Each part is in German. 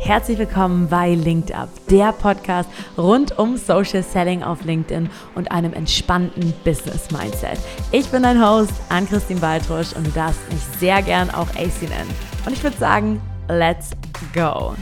Herzlich willkommen bei Linked Up, der Podcast rund um Social Selling auf LinkedIn und einem entspannten Business Mindset. Ich bin dein Host, Ann-Christine Baltrusch und du darfst mich sehr gern auch AC nennen. Und ich würde sagen, let's go!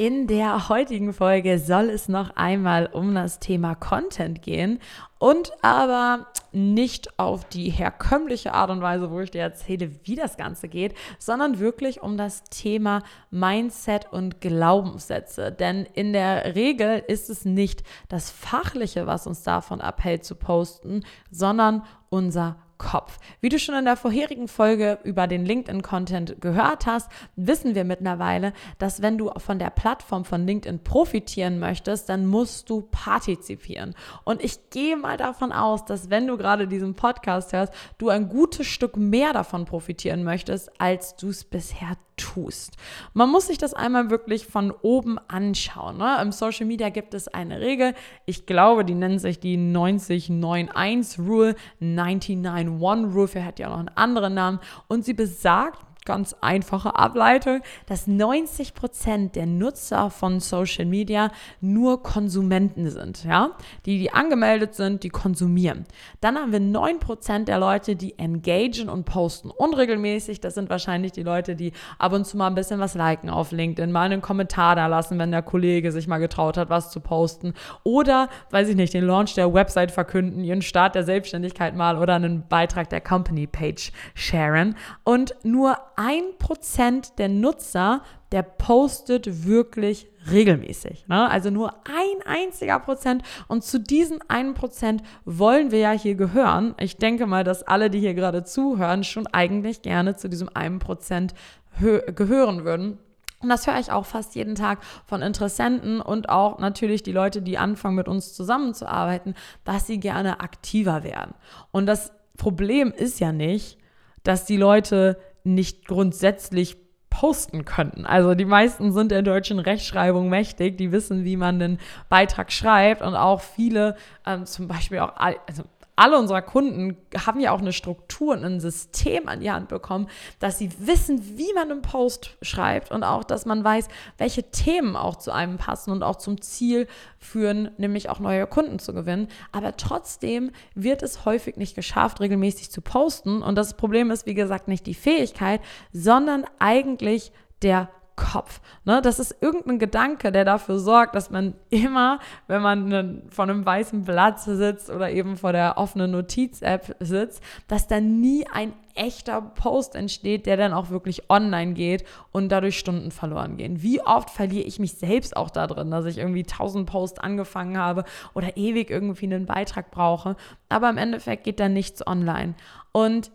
In der heutigen Folge soll es noch einmal um das Thema Content gehen und aber nicht auf die herkömmliche Art und Weise, wo ich dir erzähle, wie das Ganze geht, sondern wirklich um das Thema Mindset und Glaubenssätze. Denn in der Regel ist es nicht das Fachliche, was uns davon abhält zu posten, sondern unser Kopf. Wie du schon in der vorherigen Folge über den LinkedIn-Content gehört hast, wissen wir mittlerweile, dass wenn du von der Plattform von LinkedIn profitieren möchtest, dann musst du partizipieren. Und ich gehe mal davon aus, dass wenn du gerade diesen Podcast hörst, du ein gutes Stück mehr davon profitieren möchtest, als du es bisher tust. Man muss sich das einmal wirklich von oben anschauen. Ne? Im Social Media gibt es eine Regel, ich glaube, die nennt sich die 9091 Rule, 991 Rule, vielleicht hat ja auch noch einen anderen Namen und sie besagt, ganz einfache Ableitung, dass 90 Prozent der Nutzer von Social Media nur Konsumenten sind, ja, die, die angemeldet sind, die konsumieren. Dann haben wir 9 Prozent der Leute, die engagen und posten unregelmäßig. Das sind wahrscheinlich die Leute, die ab und zu mal ein bisschen was liken auf LinkedIn, mal einen Kommentar da lassen, wenn der Kollege sich mal getraut hat, was zu posten. Oder, weiß ich nicht, den Launch der Website verkünden, ihren Start der Selbstständigkeit mal oder einen Beitrag der Company Page sharen. Und nur ein Prozent der Nutzer, der postet wirklich regelmäßig. Ne? Also nur ein einziger Prozent. Und zu diesen einen Prozent wollen wir ja hier gehören. Ich denke mal, dass alle, die hier gerade zuhören, schon eigentlich gerne zu diesem einen Prozent gehören würden. Und das höre ich auch fast jeden Tag von Interessenten und auch natürlich die Leute, die anfangen mit uns zusammenzuarbeiten, dass sie gerne aktiver werden. Und das Problem ist ja nicht, dass die Leute nicht grundsätzlich posten könnten. Also die meisten sind der deutschen Rechtschreibung mächtig, die wissen, wie man den Beitrag schreibt und auch viele, ähm, zum Beispiel auch, also alle unserer Kunden haben ja auch eine Struktur und ein System an die Hand bekommen, dass sie wissen, wie man einen Post schreibt und auch, dass man weiß, welche Themen auch zu einem passen und auch zum Ziel führen, nämlich auch neue Kunden zu gewinnen. Aber trotzdem wird es häufig nicht geschafft, regelmäßig zu posten. Und das Problem ist, wie gesagt, nicht die Fähigkeit, sondern eigentlich der Kopf. Ne? Das ist irgendein Gedanke, der dafür sorgt, dass man immer, wenn man ne, vor einem weißen Blatt sitzt oder eben vor der offenen Notiz-App sitzt, dass da nie ein echter Post entsteht, der dann auch wirklich online geht und dadurch Stunden verloren gehen. Wie oft verliere ich mich selbst auch da drin, dass ich irgendwie 1000 Posts angefangen habe oder ewig irgendwie einen Beitrag brauche, aber im Endeffekt geht dann nichts online. Und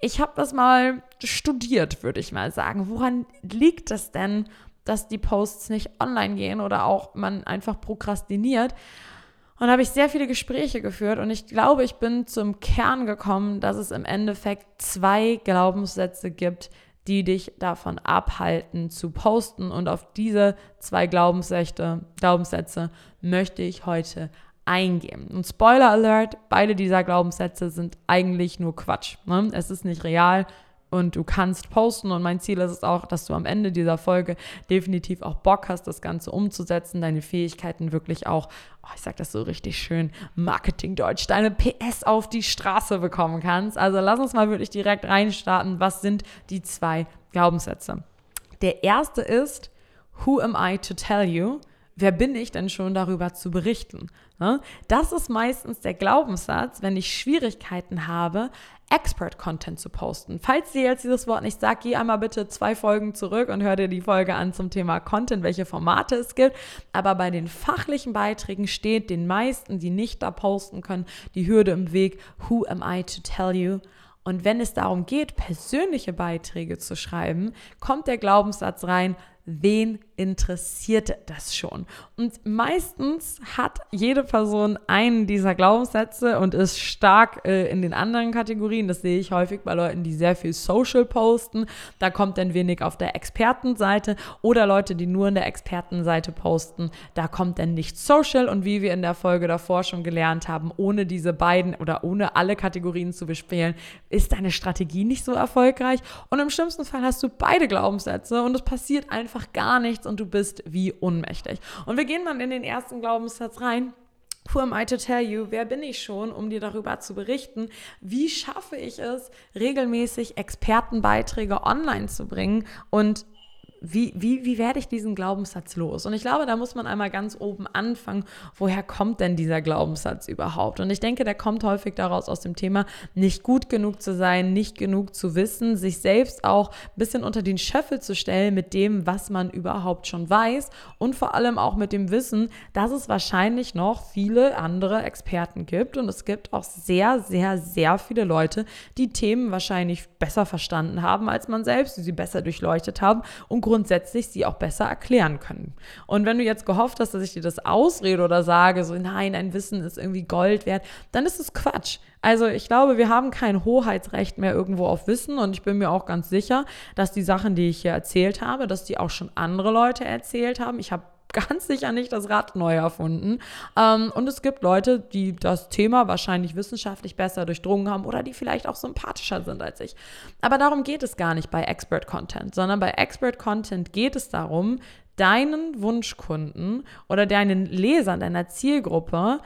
ich habe das mal studiert, würde ich mal sagen. Woran liegt es denn, dass die Posts nicht online gehen oder auch man einfach prokrastiniert? Und habe ich sehr viele Gespräche geführt und ich glaube, ich bin zum Kern gekommen, dass es im Endeffekt zwei Glaubenssätze gibt, die dich davon abhalten zu posten. Und auf diese zwei Glaubenssätze, Glaubenssätze möchte ich heute eingehen. Und Spoiler Alert, beide dieser Glaubenssätze sind eigentlich nur Quatsch. Ne? Es ist nicht real und du kannst posten und mein Ziel ist es auch, dass du am Ende dieser Folge definitiv auch Bock hast, das Ganze umzusetzen, deine Fähigkeiten wirklich auch, oh, ich sag das so richtig schön, Marketingdeutsch, deine PS auf die Straße bekommen kannst. Also lass uns mal wirklich direkt reinstarten. Was sind die zwei Glaubenssätze? Der erste ist, Who am I to tell you? Wer bin ich denn schon darüber zu berichten? Ne? Das ist meistens der Glaubenssatz, wenn ich Schwierigkeiten habe, Expert-Content zu posten. Falls dir jetzt dieses Wort nicht sagt, geh einmal bitte zwei Folgen zurück und hör dir die Folge an zum Thema Content, welche Formate es gibt. Aber bei den fachlichen Beiträgen steht den meisten, die nicht da posten können, die Hürde im Weg, who am I to tell you? Und wenn es darum geht, persönliche Beiträge zu schreiben, kommt der Glaubenssatz rein, wen interessiert das schon? Und meistens hat jede Person einen dieser Glaubenssätze und ist stark äh, in den anderen Kategorien. Das sehe ich häufig bei Leuten, die sehr viel Social posten. Da kommt dann wenig auf der Expertenseite oder Leute, die nur in der Expertenseite posten. Da kommt dann nicht Social. Und wie wir in der Folge davor schon gelernt haben, ohne diese beiden oder ohne alle Kategorien zu bespielen, ist deine Strategie nicht so erfolgreich. Und im schlimmsten Fall hast du beide Glaubenssätze und es passiert einfach einfach gar nichts und du bist wie ohnmächtig. Und wir gehen mal in den ersten Glaubenssatz rein. Who am I to tell you? Wer bin ich schon, um dir darüber zu berichten? Wie schaffe ich es, regelmäßig Expertenbeiträge online zu bringen und wie, wie, wie werde ich diesen Glaubenssatz los? Und ich glaube, da muss man einmal ganz oben anfangen, woher kommt denn dieser Glaubenssatz überhaupt? Und ich denke, der kommt häufig daraus aus dem Thema, nicht gut genug zu sein, nicht genug zu wissen, sich selbst auch ein bisschen unter den Schöffel zu stellen mit dem, was man überhaupt schon weiß und vor allem auch mit dem Wissen, dass es wahrscheinlich noch viele andere Experten gibt und es gibt auch sehr, sehr, sehr viele Leute, die Themen wahrscheinlich besser verstanden haben als man selbst, die sie besser durchleuchtet haben und grundsätzlich sie auch besser erklären können. Und wenn du jetzt gehofft hast, dass ich dir das ausrede oder sage, so nein, ein Wissen ist irgendwie Gold wert, dann ist es Quatsch. Also ich glaube, wir haben kein Hoheitsrecht mehr irgendwo auf Wissen und ich bin mir auch ganz sicher, dass die Sachen, die ich hier erzählt habe, dass die auch schon andere Leute erzählt haben. Ich habe ganz sicher nicht das Rad neu erfunden. Ähm, und es gibt Leute, die das Thema wahrscheinlich wissenschaftlich besser durchdrungen haben oder die vielleicht auch sympathischer sind als ich. Aber darum geht es gar nicht bei Expert Content, sondern bei Expert Content geht es darum, deinen Wunschkunden oder deinen Lesern, deiner Zielgruppe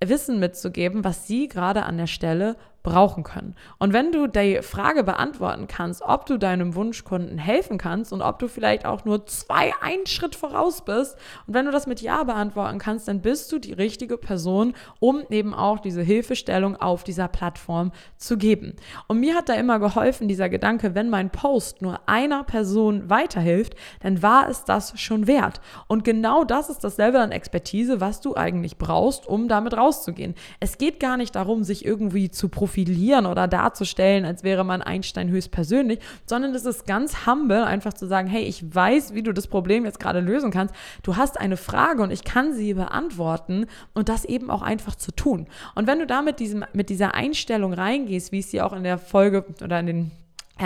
Wissen mitzugeben, was sie gerade an der Stelle brauchen können. Und wenn du die Frage beantworten kannst, ob du deinem Wunschkunden helfen kannst und ob du vielleicht auch nur zwei, einen Schritt voraus bist, und wenn du das mit Ja beantworten kannst, dann bist du die richtige Person, um eben auch diese Hilfestellung auf dieser Plattform zu geben. Und mir hat da immer geholfen, dieser Gedanke, wenn mein Post nur einer Person weiterhilft, dann war es das schon wert. Und genau das ist das Level an Expertise, was du eigentlich brauchst, um damit rauszugehen. Es geht gar nicht darum, sich irgendwie zu profilieren profilieren oder darzustellen, als wäre man Einstein höchstpersönlich, sondern es ist ganz humble, einfach zu sagen, hey, ich weiß, wie du das Problem jetzt gerade lösen kannst. Du hast eine Frage und ich kann sie beantworten und das eben auch einfach zu tun. Und wenn du da mit, diesem, mit dieser Einstellung reingehst, wie ich sie auch in der Folge oder in den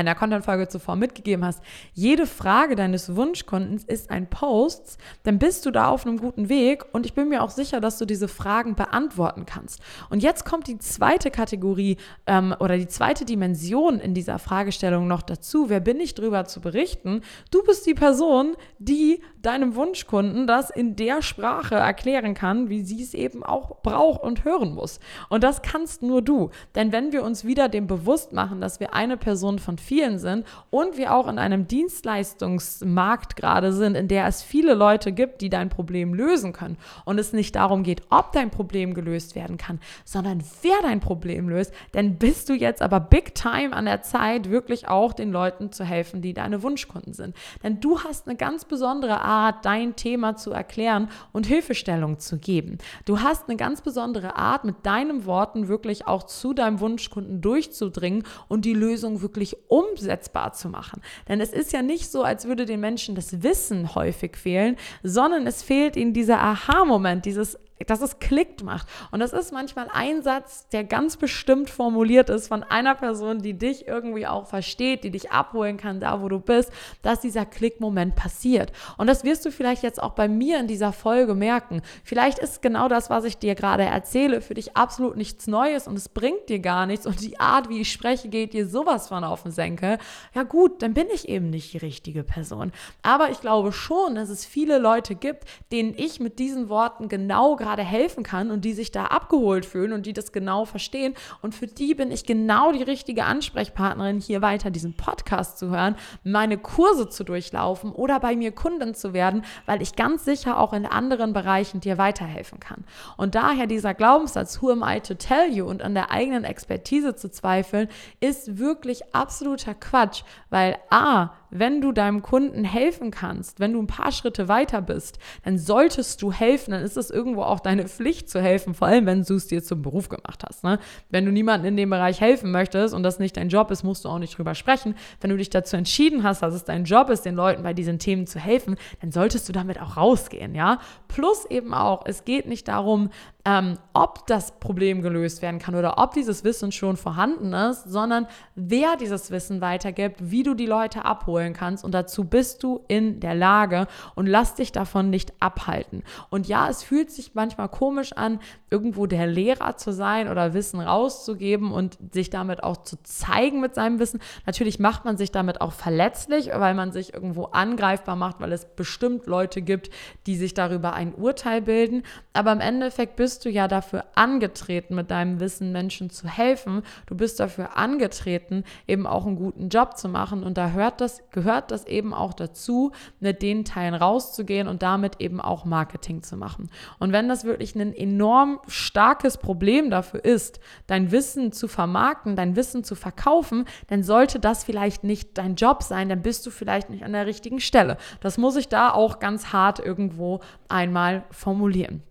in der Content-Folge zuvor mitgegeben hast, jede Frage deines Wunschkundens ist ein Post, dann bist du da auf einem guten Weg und ich bin mir auch sicher, dass du diese Fragen beantworten kannst. Und jetzt kommt die zweite Kategorie ähm, oder die zweite Dimension in dieser Fragestellung noch dazu. Wer bin ich drüber zu berichten? Du bist die Person, die deinem Wunschkunden das in der Sprache erklären kann, wie sie es eben auch braucht und hören muss. Und das kannst nur du. Denn wenn wir uns wieder dem bewusst machen, dass wir eine Person von vielen sind und wir auch in einem Dienstleistungsmarkt gerade sind, in der es viele Leute gibt, die dein Problem lösen können und es nicht darum geht, ob dein Problem gelöst werden kann, sondern wer dein Problem löst, dann bist du jetzt aber big time an der Zeit, wirklich auch den Leuten zu helfen, die deine Wunschkunden sind. Denn du hast eine ganz besondere Art, dein Thema zu erklären und Hilfestellung zu geben. Du hast eine ganz besondere Art, mit deinen Worten wirklich auch zu deinem Wunschkunden durchzudringen und die Lösung wirklich umsetzbar zu machen. Denn es ist ja nicht so, als würde den Menschen das Wissen häufig fehlen, sondern es fehlt ihnen dieser Aha-Moment, dieses dass es klickt macht. Und das ist manchmal ein Satz, der ganz bestimmt formuliert ist von einer Person, die dich irgendwie auch versteht, die dich abholen kann, da wo du bist, dass dieser Klickmoment passiert. Und das wirst du vielleicht jetzt auch bei mir in dieser Folge merken. Vielleicht ist genau das, was ich dir gerade erzähle, für dich absolut nichts Neues und es bringt dir gar nichts und die Art, wie ich spreche, geht dir sowas von auf den Senkel. Ja gut, dann bin ich eben nicht die richtige Person. Aber ich glaube schon, dass es viele Leute gibt, denen ich mit diesen Worten genau gerade gerade helfen kann und die sich da abgeholt fühlen und die das genau verstehen. Und für die bin ich genau die richtige Ansprechpartnerin, hier weiter diesen Podcast zu hören, meine Kurse zu durchlaufen oder bei mir Kunden zu werden, weil ich ganz sicher auch in anderen Bereichen dir weiterhelfen kann. Und daher dieser Glaubenssatz, who am I to tell you und an der eigenen Expertise zu zweifeln, ist wirklich absoluter Quatsch, weil a, wenn du deinem Kunden helfen kannst, wenn du ein paar Schritte weiter bist, dann solltest du helfen, dann ist es irgendwo auch deine Pflicht zu helfen, vor allem wenn du es dir zum Beruf gemacht hast. Ne? Wenn du niemandem in dem Bereich helfen möchtest und das nicht dein Job ist, musst du auch nicht drüber sprechen. Wenn du dich dazu entschieden hast, dass es dein Job ist, den Leuten bei diesen Themen zu helfen, dann solltest du damit auch rausgehen, ja. Plus eben auch, es geht nicht darum, ähm, ob das Problem gelöst werden kann oder ob dieses Wissen schon vorhanden ist, sondern wer dieses Wissen weitergibt, wie du die Leute abholst holen kannst. Und dazu bist du in der Lage und lass dich davon nicht abhalten. Und ja, es fühlt sich manchmal komisch an, irgendwo der Lehrer zu sein oder Wissen rauszugeben und sich damit auch zu zeigen mit seinem Wissen. Natürlich macht man sich damit auch verletzlich, weil man sich irgendwo angreifbar macht, weil es bestimmt Leute gibt, die sich darüber ein Urteil bilden. Aber im Endeffekt bist du ja dafür angetreten, mit deinem Wissen Menschen zu helfen. Du bist dafür angetreten, eben auch einen guten Job zu machen. Und da hört das, gehört das eben auch dazu, mit den Teilen rauszugehen und damit eben auch Marketing zu machen. Und wenn das wirklich ein enorm starkes Problem dafür ist, dein Wissen zu vermarkten, dein Wissen zu verkaufen, dann sollte das vielleicht nicht dein Job sein, dann bist du vielleicht nicht an der richtigen Stelle. Das muss ich da auch ganz hart irgendwo einmal formulieren.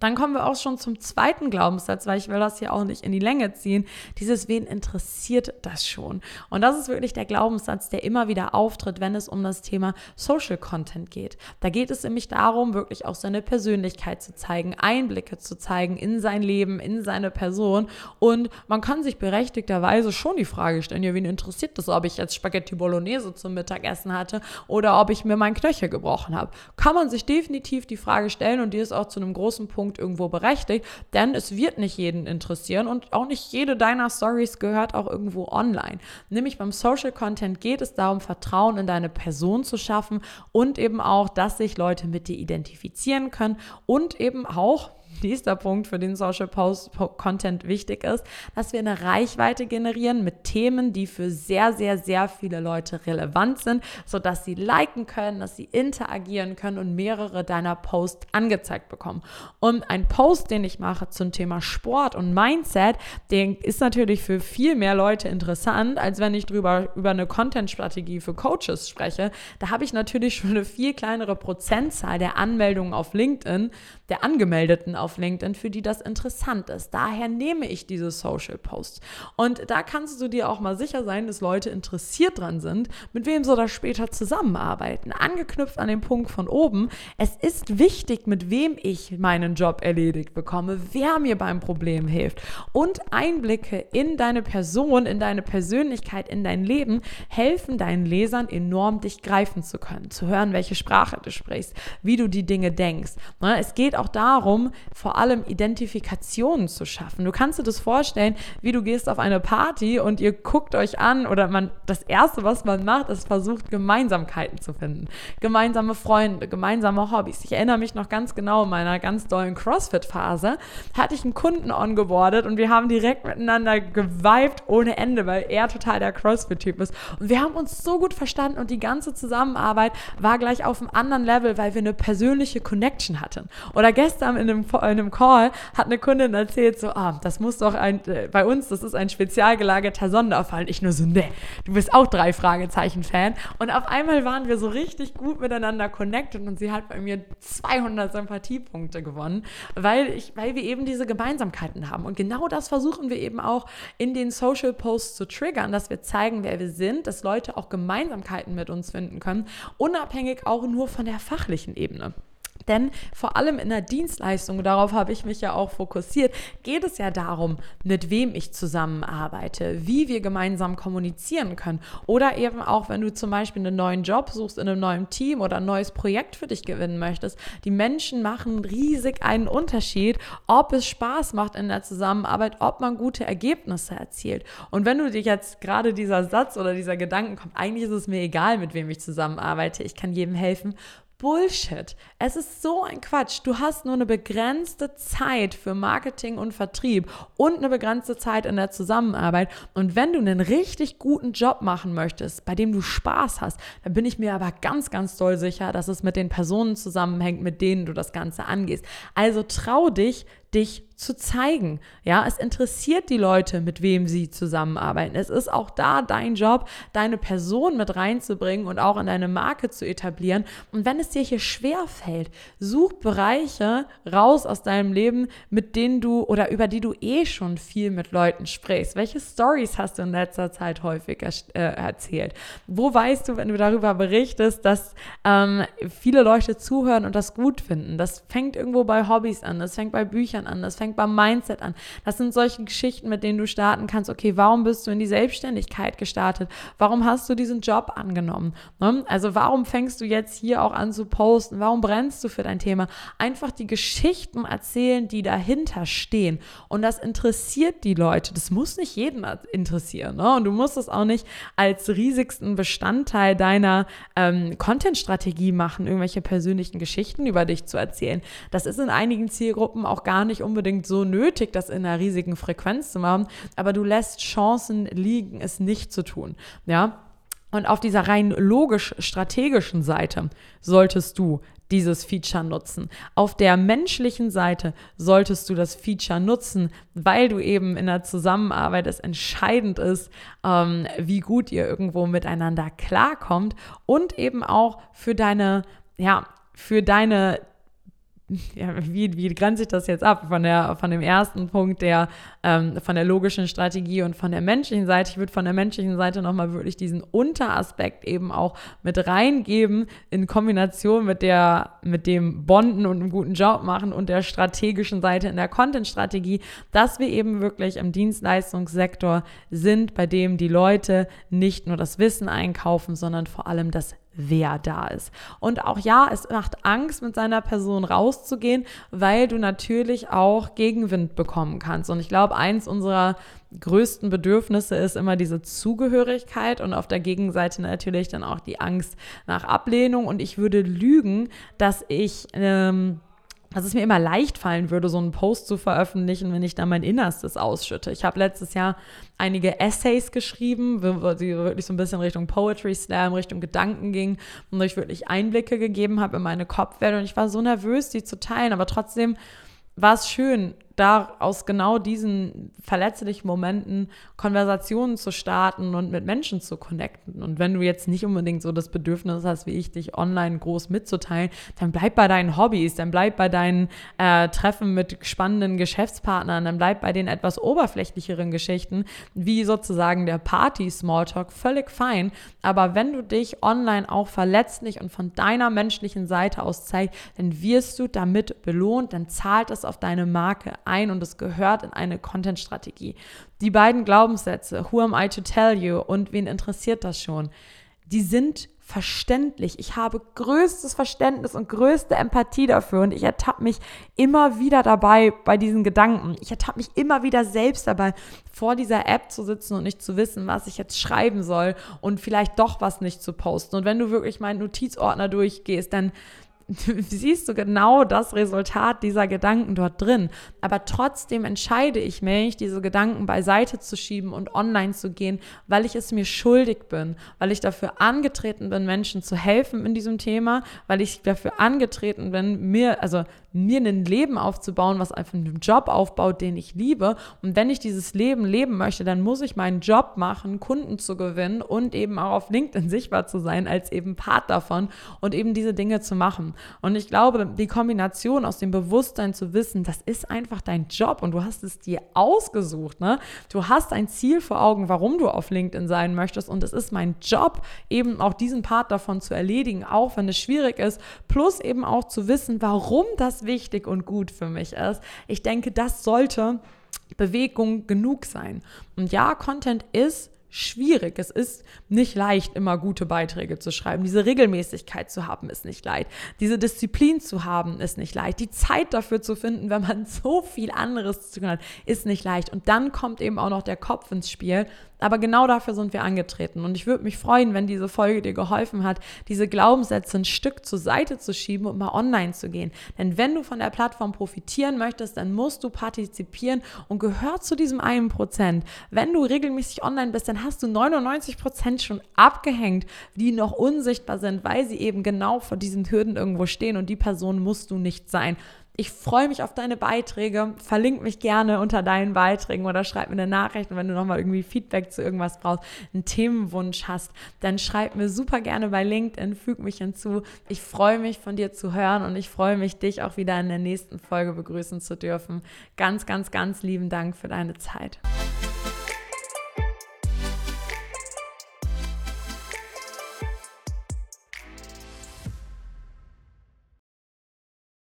Dann kommen wir auch schon zum zweiten Glaubenssatz, weil ich will das hier auch nicht in die Länge ziehen. Dieses, wen interessiert das schon? Und das ist wirklich der Glaubenssatz, der immer wieder auftritt, wenn es um das Thema Social Content geht. Da geht es nämlich darum, wirklich auch seine Persönlichkeit zu zeigen, Einblicke zu zeigen in sein Leben, in seine Person. Und man kann sich berechtigterweise schon die Frage stellen, ja, wen interessiert das, ob ich jetzt Spaghetti Bolognese zum Mittagessen hatte oder ob ich mir meinen Knöchel gebrochen habe? Kann man sich definitiv die Frage stellen und die ist auch zu einem großen Punkt Punkt irgendwo berechtigt, denn es wird nicht jeden interessieren und auch nicht jede deiner Stories gehört auch irgendwo online. Nämlich beim Social Content geht es darum, Vertrauen in deine Person zu schaffen und eben auch, dass sich Leute mit dir identifizieren können und eben auch, nächster Punkt, für den Social Post Content wichtig ist, dass wir eine Reichweite generieren mit Themen, die für sehr, sehr, sehr viele Leute relevant sind, sodass sie liken können, dass sie interagieren können und mehrere deiner Posts angezeigt bekommen. Und ein Post, den ich mache zum Thema Sport und Mindset, den ist natürlich für viel mehr Leute interessant, als wenn ich drüber über eine Content-Strategie für Coaches spreche. Da habe ich natürlich schon eine viel kleinere Prozentzahl der Anmeldungen auf LinkedIn, der Angemeldeten auf LinkedIn, für die das interessant ist. Daher nehme ich diese Social Posts. Und da kannst du dir auch mal sicher sein, dass Leute interessiert dran sind, mit wem soll das später zusammenarbeiten. Angeknüpft an den Punkt von oben, es ist wichtig, mit wem ich meinen Job erledigt bekomme, wer mir beim Problem hilft. Und Einblicke in deine Person, in deine Persönlichkeit, in dein Leben helfen deinen Lesern enorm, dich greifen zu können, zu hören, welche Sprache du sprichst, wie du die Dinge denkst. Ne, es geht auch darum, vor allem Identifikationen zu schaffen. Du kannst dir das vorstellen, wie du gehst auf eine Party und ihr guckt euch an oder man das erste, was man macht, ist versucht Gemeinsamkeiten zu finden. Gemeinsame Freunde, gemeinsame Hobbys. Ich erinnere mich noch ganz genau in meiner ganz dollen Crossfit Phase, hatte ich einen Kunden ongeboardet und wir haben direkt miteinander geweibt ohne Ende, weil er total der Crossfit Typ ist und wir haben uns so gut verstanden und die ganze Zusammenarbeit war gleich auf einem anderen Level, weil wir eine persönliche Connection hatten. Oder gestern in einem in einem Call hat eine Kundin erzählt, so, ah, das muss doch ein, äh, bei uns, das ist ein spezial gelagerter Sonderfall. Ich nur so, ne, du bist auch drei Fragezeichen-Fan. Und auf einmal waren wir so richtig gut miteinander connected und sie hat bei mir 200 Sympathiepunkte gewonnen, weil, ich, weil wir eben diese Gemeinsamkeiten haben. Und genau das versuchen wir eben auch in den Social Posts zu triggern, dass wir zeigen, wer wir sind, dass Leute auch Gemeinsamkeiten mit uns finden können, unabhängig auch nur von der fachlichen Ebene. Denn vor allem in der Dienstleistung, darauf habe ich mich ja auch fokussiert, geht es ja darum, mit wem ich zusammenarbeite, wie wir gemeinsam kommunizieren können. Oder eben auch, wenn du zum Beispiel einen neuen Job suchst in einem neuen Team oder ein neues Projekt für dich gewinnen möchtest. Die Menschen machen riesig einen Unterschied, ob es Spaß macht in der Zusammenarbeit, ob man gute Ergebnisse erzielt. Und wenn du dir jetzt gerade dieser Satz oder dieser Gedanken kommt, eigentlich ist es mir egal, mit wem ich zusammenarbeite, ich kann jedem helfen, Bullshit. Es ist so ein Quatsch. Du hast nur eine begrenzte Zeit für Marketing und Vertrieb und eine begrenzte Zeit in der Zusammenarbeit. Und wenn du einen richtig guten Job machen möchtest, bei dem du Spaß hast, dann bin ich mir aber ganz, ganz doll sicher, dass es mit den Personen zusammenhängt, mit denen du das Ganze angehst. Also trau dich, dich zu zeigen. Ja, es interessiert die Leute, mit wem sie zusammenarbeiten. Es ist auch da dein Job, deine Person mit reinzubringen und auch in deine Marke zu etablieren. Und wenn es dir hier schwer fällt, such Bereiche raus aus deinem Leben, mit denen du oder über die du eh schon viel mit Leuten sprichst. Welche Stories hast du in letzter Zeit häufig äh, erzählt? Wo weißt du, wenn du darüber berichtest, dass ähm, viele Leute zuhören und das gut finden? Das fängt irgendwo bei Hobbys an, das fängt bei Büchern Büchern an, das fängt beim Mindset an. Das sind solche Geschichten, mit denen du starten kannst. Okay, warum bist du in die Selbstständigkeit gestartet? Warum hast du diesen Job angenommen? Ne? Also warum fängst du jetzt hier auch an zu posten? Warum brennst du für dein Thema? Einfach die Geschichten erzählen, die dahinter stehen. Und das interessiert die Leute. Das muss nicht jeden interessieren. Ne? Und du musst es auch nicht als riesigsten Bestandteil deiner ähm, Content-Strategie machen, irgendwelche persönlichen Geschichten über dich zu erzählen. Das ist in einigen Zielgruppen auch gar nicht unbedingt so nötig, das in einer riesigen Frequenz zu machen, aber du lässt Chancen liegen, es nicht zu tun. Ja, und auf dieser rein logisch-strategischen Seite solltest du dieses Feature nutzen. Auf der menschlichen Seite solltest du das Feature nutzen, weil du eben in der Zusammenarbeit es entscheidend ist, ähm, wie gut ihr irgendwo miteinander klarkommt und eben auch für deine, ja, für deine ja, wie, wie grenze ich das jetzt ab von, der, von dem ersten Punkt der, ähm, von der logischen Strategie und von der menschlichen Seite? Ich würde von der menschlichen Seite nochmal wirklich diesen Unteraspekt eben auch mit reingeben in Kombination mit, der, mit dem Bonden und einem guten Job machen und der strategischen Seite in der Content-Strategie, dass wir eben wirklich im Dienstleistungssektor sind, bei dem die Leute nicht nur das Wissen einkaufen, sondern vor allem das wer da ist. Und auch ja, es macht Angst, mit seiner Person rauszugehen, weil du natürlich auch Gegenwind bekommen kannst. Und ich glaube, eins unserer größten Bedürfnisse ist immer diese Zugehörigkeit und auf der Gegenseite natürlich dann auch die Angst nach Ablehnung. Und ich würde lügen, dass ich ähm, dass es mir immer leicht fallen würde, so einen Post zu veröffentlichen, wenn ich da mein Innerstes ausschütte. Ich habe letztes Jahr einige Essays geschrieben, die wirklich so ein bisschen Richtung Poetry Slam, Richtung Gedanken ging und ich wirklich Einblicke gegeben habe in meine Kopfwelt und ich war so nervös, die zu teilen, aber trotzdem war es schön, da aus genau diesen verletzlichen Momenten Konversationen zu starten und mit Menschen zu connecten. Und wenn du jetzt nicht unbedingt so das Bedürfnis hast, wie ich, dich online groß mitzuteilen, dann bleib bei deinen Hobbys, dann bleib bei deinen äh, Treffen mit spannenden Geschäftspartnern, dann bleib bei den etwas oberflächlicheren Geschichten, wie sozusagen der Party-Smalltalk, völlig fein. Aber wenn du dich online auch verletzlich und von deiner menschlichen Seite aus zeigst, dann wirst du damit belohnt, dann zahlt es auf deine Marke ein und es gehört in eine Content-Strategie. Die beiden Glaubenssätze, Who am I to tell you und wen interessiert das schon, die sind verständlich. Ich habe größtes Verständnis und größte Empathie dafür und ich ertappe mich immer wieder dabei bei diesen Gedanken. Ich ertappe mich immer wieder selbst dabei, vor dieser App zu sitzen und nicht zu wissen, was ich jetzt schreiben soll und vielleicht doch was nicht zu posten. Und wenn du wirklich meinen Notizordner durchgehst, dann siehst du genau das Resultat dieser Gedanken dort drin. Aber trotzdem entscheide ich mich, diese Gedanken beiseite zu schieben und online zu gehen, weil ich es mir schuldig bin, weil ich dafür angetreten bin, Menschen zu helfen in diesem Thema, weil ich dafür angetreten bin, mir, also mir ein Leben aufzubauen, was einfach einen Job aufbaut, den ich liebe. Und wenn ich dieses Leben leben möchte, dann muss ich meinen Job machen, Kunden zu gewinnen und eben auch auf LinkedIn sichtbar zu sein als eben Part davon und eben diese Dinge zu machen. Und ich glaube, die Kombination aus dem Bewusstsein zu wissen, das ist einfach dein Job und du hast es dir ausgesucht. Ne? Du hast ein Ziel vor Augen, warum du auf LinkedIn sein möchtest und es ist mein Job, eben auch diesen Part davon zu erledigen, auch wenn es schwierig ist, plus eben auch zu wissen, warum das wichtig und gut für mich ist. Ich denke, das sollte Bewegung genug sein. Und ja, Content ist schwierig. Es ist nicht leicht, immer gute Beiträge zu schreiben. Diese Regelmäßigkeit zu haben, ist nicht leicht. Diese Disziplin zu haben, ist nicht leicht. Die Zeit dafür zu finden, wenn man so viel anderes zu tun hat, ist nicht leicht. Und dann kommt eben auch noch der Kopf ins Spiel aber genau dafür sind wir angetreten. Und ich würde mich freuen, wenn diese Folge dir geholfen hat, diese Glaubenssätze ein Stück zur Seite zu schieben und mal online zu gehen. Denn wenn du von der Plattform profitieren möchtest, dann musst du partizipieren und gehört zu diesem einen Prozent. Wenn du regelmäßig online bist, dann hast du 99 Prozent schon abgehängt, die noch unsichtbar sind, weil sie eben genau vor diesen Hürden irgendwo stehen und die Person musst du nicht sein. Ich freue mich auf deine Beiträge. Verlink mich gerne unter deinen Beiträgen oder schreib mir eine Nachricht. Und wenn du nochmal irgendwie Feedback zu irgendwas brauchst, einen Themenwunsch hast, dann schreib mir super gerne bei LinkedIn, füg mich hinzu. Ich freue mich von dir zu hören und ich freue mich, dich auch wieder in der nächsten Folge begrüßen zu dürfen. Ganz, ganz, ganz lieben Dank für deine Zeit.